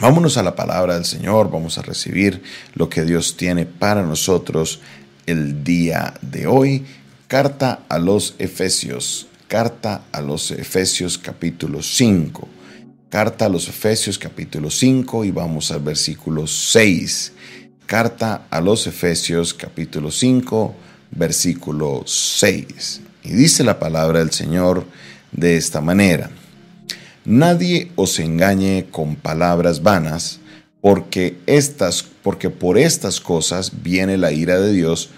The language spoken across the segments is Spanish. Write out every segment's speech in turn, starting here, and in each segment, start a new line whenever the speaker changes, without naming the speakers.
Vámonos a la palabra del Señor, vamos a recibir lo que Dios tiene para nosotros el día de hoy. Carta a los Efesios, carta a los Efesios capítulo 5. Carta a los Efesios capítulo 5 y vamos al versículo 6. Carta a los Efesios capítulo 5, versículo 6. Y dice la palabra del Señor de esta manera. Nadie os engañe con palabras vanas, porque estas porque por estas cosas viene la ira de Dios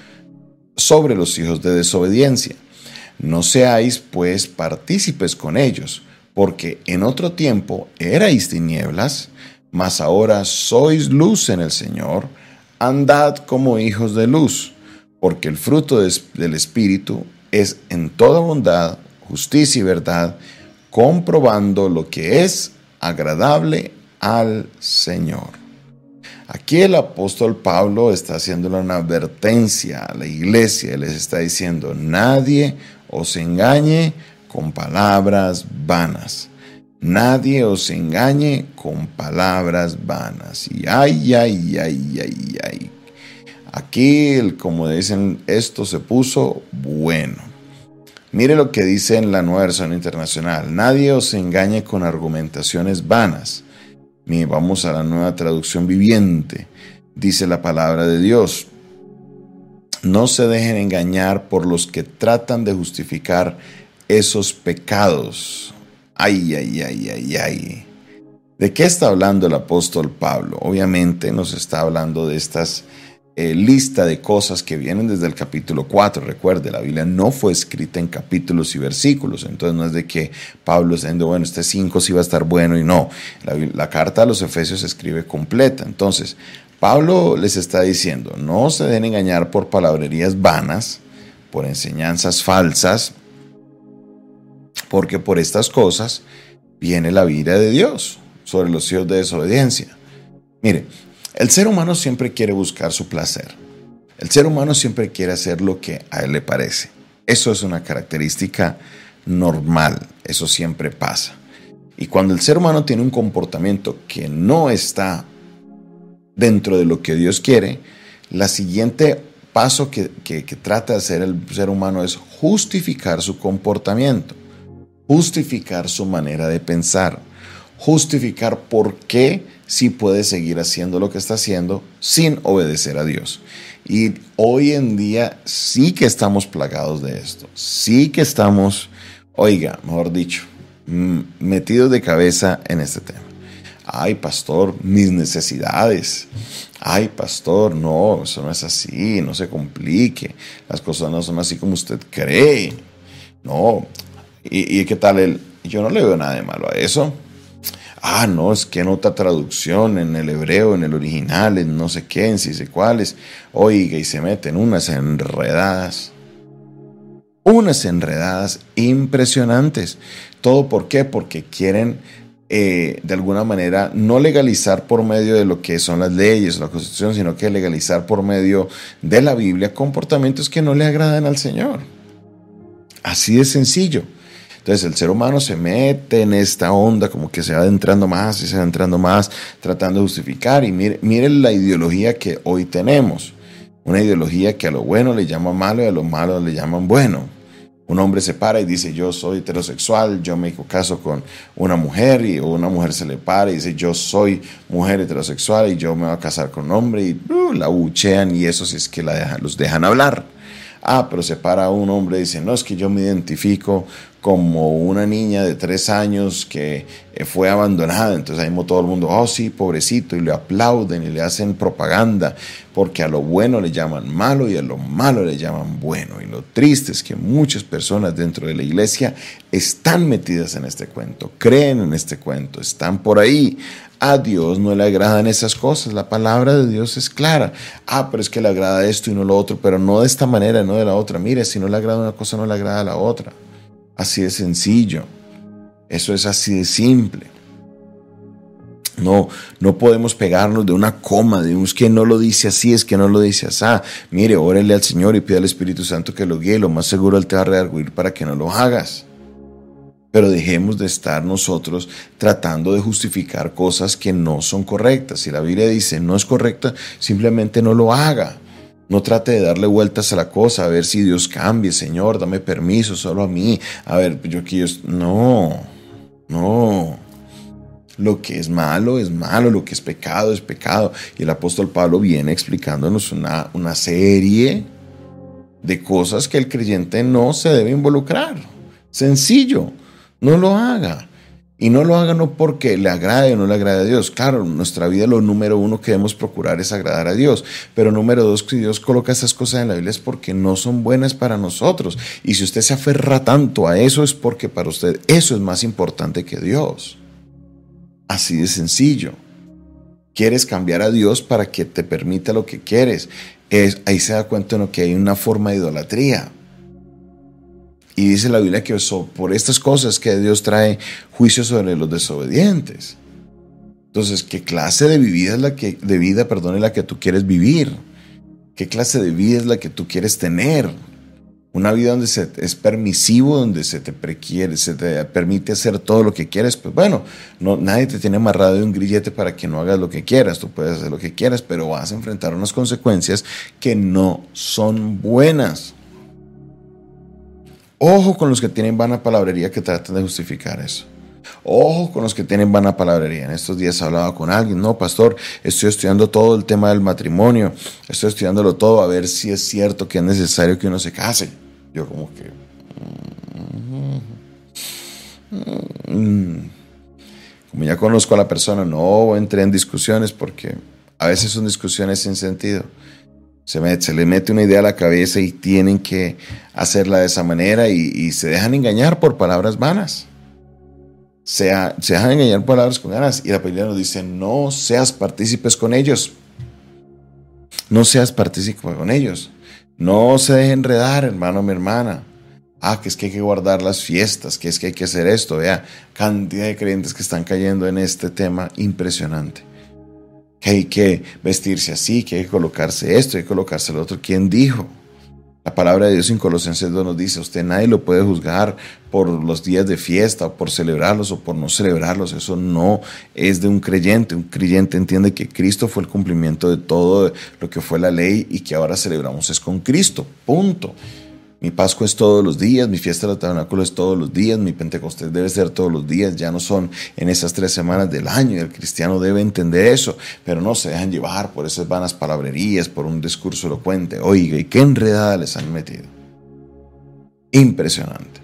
sobre los hijos de desobediencia. No seáis pues partícipes con ellos, porque en otro tiempo erais tinieblas, mas ahora sois luz en el Señor, andad como hijos de luz, porque el fruto del Espíritu es en toda bondad, justicia y verdad, comprobando lo que es agradable al Señor. Aquí el apóstol Pablo está haciendo una advertencia a la iglesia, les está diciendo, nadie os engañe con palabras vanas. Nadie os engañe con palabras vanas. Y ay, ay, ay, ay, ay. Aquí, como dicen, esto se puso bueno. Mire lo que dice en la nueva versión internacional. Nadie os engañe con argumentaciones vanas. Vamos a la nueva traducción viviente. Dice la palabra de Dios. No se dejen engañar por los que tratan de justificar esos pecados. Ay, ay, ay, ay, ay. ¿De qué está hablando el apóstol Pablo? Obviamente nos está hablando de estas eh, lista de cosas que vienen desde el capítulo 4. Recuerde, la Biblia no fue escrita en capítulos y versículos, entonces no es de que Pablo está diciendo, bueno, este 5 sí va a estar bueno y no. La, carta a los Efesios se escribe completa. Entonces, Pablo les está diciendo, no se den engañar por palabrerías vanas, por enseñanzas falsas, porque por estas cosas viene la vida de Dios sobre los hijos de desobediencia. Mire, el ser humano siempre quiere buscar su placer. El ser humano siempre quiere hacer lo que a él le parece. Eso es una característica normal, eso siempre pasa. Y cuando el ser humano tiene un comportamiento que no está dentro de lo que Dios quiere, la siguiente paso que, que, trata de hacer el ser humano es justificar su comportamiento, justificar su manera de pensar, justificar por qué sí puede seguir haciendo lo que está haciendo sin obedecer a Dios. Y hoy en día sí que estamos plagados de esto, sí que estamos, oiga, mejor dicho, mm, metidos de cabeza en este tema. Ay, pastor, mis necesidades. Ay, pastor, no, eso no es así, no se complique. Las cosas no son así como usted cree. No. ¿Y, qué tal él? Yo no le veo nada de malo a eso ah, no, es que en otra traducción, en el hebreo, en el original, en no sé qué, en si sé cuáles, oiga, y se meten unas enredadas, unas enredadas impresionantes. ¿Todo por qué? Porque quieren eh, de alguna manera no legalizar por medio de lo que son las leyes, la constitución, sino que legalizar por medio de la Biblia comportamientos que no le agradan al Señor. Así de sencillo. Entonces el ser humano se mete en esta onda, como que se va adentrando más y se va entrando más, tratando de justificar. Y miren la ideología que hoy tenemos. Una ideología que a lo bueno le llama malo y a lo malo le llaman bueno. Un hombre se para y dice, yo soy heterosexual, yo me caso con una mujer, y una mujer se le para y dice, yo soy mujer heterosexual y yo me voy a casar con un hombre, y uh, la buchean y eso si es que la los dejan hablar. Ah, pero se para un hombre y dice, no, es que yo me identifico como una niña de tres años que eh, fue abandonada. Entonces ahí todo el mundo, oh sí, pobrecito, y le aplauden y le hacen propaganda, porque a lo bueno le llaman malo y a lo malo le llaman bueno. Y lo triste es que muchas personas dentro de la iglesia están metidas en este cuento, creen en este cuento, están por ahí. A Dios no le agradan esas cosas. La palabra de Dios es clara. Ah, pero es que le agrada esto y no lo otro, pero no de esta manera, no de la otra. Mire, si no le agrada una cosa, no le agrada la otra. Así de sencillo. Eso es así de simple. No, no podemos pegarnos de una coma, de un que no lo dice así, es que no lo dice así. Mire, órele al Señor y pide al Espíritu Santo que lo guíe. Lo más seguro Él te va a redarguir para que no lo hagas. Pero dejemos de estar nosotros tratando de justificar cosas que no son correctas. Si la Biblia dice no es correcta, simplemente no lo haga. No trate de darle vueltas a la cosa, a ver si Dios cambie, Señor, dame permiso solo a mí. A ver, yo quiero... No, no. Lo que es malo es malo, lo que es pecado es pecado. Y el apóstol Pablo viene explicándonos una, una serie de cosas que el creyente no se debe involucrar. Sencillo, no lo haga. Y no lo haga no porque le agrade o no le agrade a Dios. Claro, en nuestra vida lo número uno que debemos procurar es agradar a Dios. Pero número dos, si Dios coloca esas cosas en la Biblia es porque no son buenas para nosotros. Y si usted se aferra tanto a eso es porque para usted eso es más importante que Dios. Así de sencillo. Quieres cambiar a Dios para que te permita lo que quieres. Es, ahí se da cuenta de que hay una forma de idolatría. Y dice la Biblia que por estas cosas que Dios trae juicio sobre los desobedientes. Entonces, ¿qué clase de vida es la que, de vida, perdón, es la que tú quieres vivir? ¿Qué clase de vida es la que tú quieres tener? Una vida donde se, es permisivo, donde se te, prequiere, se te permite hacer todo lo que quieres. Pues bueno, no, nadie te tiene amarrado de un grillete para que no hagas lo que quieras. Tú puedes hacer lo que quieras, pero vas a enfrentar unas consecuencias que no son buenas. Ojo con los que tienen vana palabrería que tratan de justificar eso. Ojo con los que tienen vana palabrería. En estos días hablaba con alguien, no, pastor, estoy estudiando todo el tema del matrimonio, estoy estudiándolo todo a ver si es cierto que es necesario que uno se case. Yo como que... Mm, como ya conozco a la persona, no entré en discusiones porque a veces son discusiones sin sentido. Se, le mete una idea a la cabeza y tienen que hacerla de esa manera y, se dejan engañar por palabras vanas. Se, se, dejan engañar por palabras con ganas. Y la Biblia nos dice, no seas partícipes con ellos. No seas partícipe con ellos. No se dejen enredar, hermano, mi hermana. Ah, que es que hay que guardar las fiestas, que es que hay que hacer esto. Vea, cantidad de creyentes que están cayendo en este tema impresionante que hay que vestirse así, que hay que colocarse esto, hay que colocarse lo otro. ¿Quién dijo? La palabra de Dios en Colosenses 2 nos dice, usted nadie lo puede juzgar por los días de fiesta, o por celebrarlos o por no celebrarlos. Eso no es de un creyente. Un creyente entiende que Cristo fue el cumplimiento de todo lo que fue la ley y que ahora celebramos es con Cristo. Punto. Mi Pascua es todos los días, mi fiesta del tabernáculo es todos los días, mi Pentecostés debe ser todos los días, ya no son en esas tres semanas del año el cristiano debe entender eso, pero no se dejan llevar por esas vanas palabrerías, por un discurso elocuente. Oiga, ¿y qué enredada les han metido? Impresionante.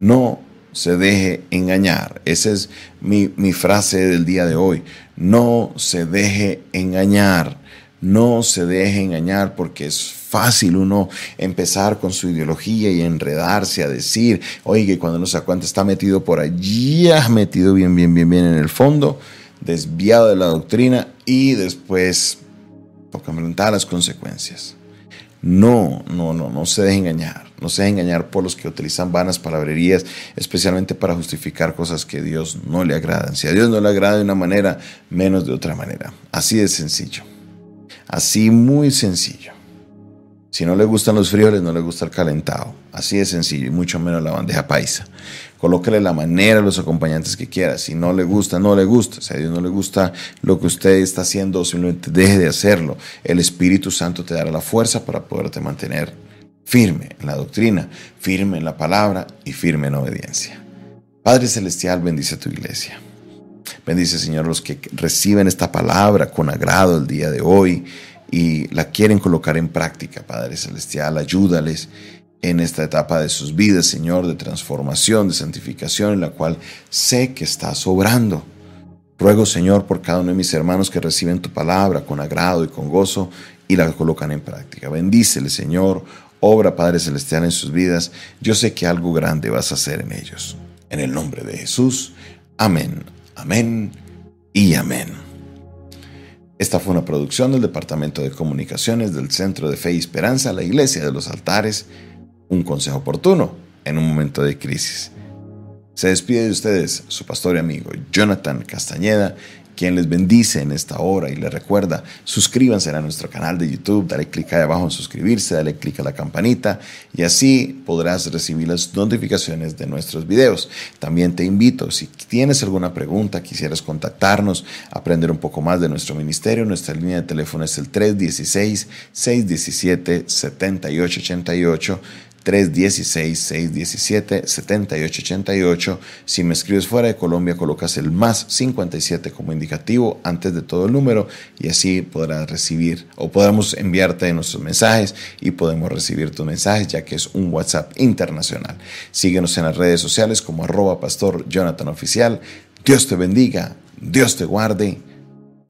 No se deje engañar. Esa es mi, mi frase del día de hoy. No se deje engañar. No se deje engañar porque es fácil uno empezar con su ideología y enredarse a decir, oye, cuando no se da cuenta está metido por allí, metido bien, bien, bien, bien en el fondo, desviado de la doctrina y después toca enfrentar las consecuencias. No, no, no, no se deje engañar. No se deje engañar por los que utilizan vanas palabrerías, especialmente para justificar cosas que a Dios no le agradan. Si a Dios no le agrada de una manera, menos de otra manera. Así de sencillo. Así muy sencillo. Si no le gustan los frijoles, no le gusta el calentado. Así de sencillo y mucho menos la bandeja paisa. Colóquele la manera, los acompañantes que quiera. Si no le gusta, no le gusta. Si a Dios no le gusta lo que usted está haciendo, simplemente deje de hacerlo. El Espíritu Santo te dará la fuerza para poderte mantener firme en la doctrina, firme en la palabra y firme en obediencia. Padre Celestial, bendice a tu iglesia. Bendice, Señor, los que reciben esta palabra con agrado el día de hoy y la quieren colocar en práctica, Padre Celestial. Ayúdales en esta etapa de sus vidas, Señor, de transformación, de santificación, en la cual sé que estás obrando. Ruego, Señor, por cada uno de mis hermanos que reciben tu palabra con agrado y con gozo y la colocan en práctica. Bendícele, Señor. Obra, Padre Celestial, en sus vidas. Yo sé que algo grande vas a hacer en ellos. En el nombre de Jesús. Amén. Amén y amén. Esta fue una producción del Departamento de Comunicaciones del Centro de Fe y Esperanza, la Iglesia de los Altares, un consejo oportuno en un momento de crisis. Se despide de ustedes su pastor y amigo Jonathan Castañeda quien les bendice en esta hora y les recuerda, suscríbanse a nuestro canal de YouTube, dale clic ahí abajo en suscribirse, dale clic a la campanita y así podrás recibir las notificaciones de nuestros videos. También te invito, si tienes alguna pregunta, quisieras contactarnos, aprender un poco más de nuestro ministerio, nuestra línea de teléfono es el 316-617-7888. 316-617-7888. Si me escribes fuera de Colombia, colocas el más 57 como indicativo antes de todo el número y así podrás recibir o podamos enviarte nuestros mensajes y podemos recibir tus mensajes ya que es un WhatsApp internacional. Síguenos en las redes sociales como arroba pastor Jonathan Oficial. Dios te bendiga, Dios te guarde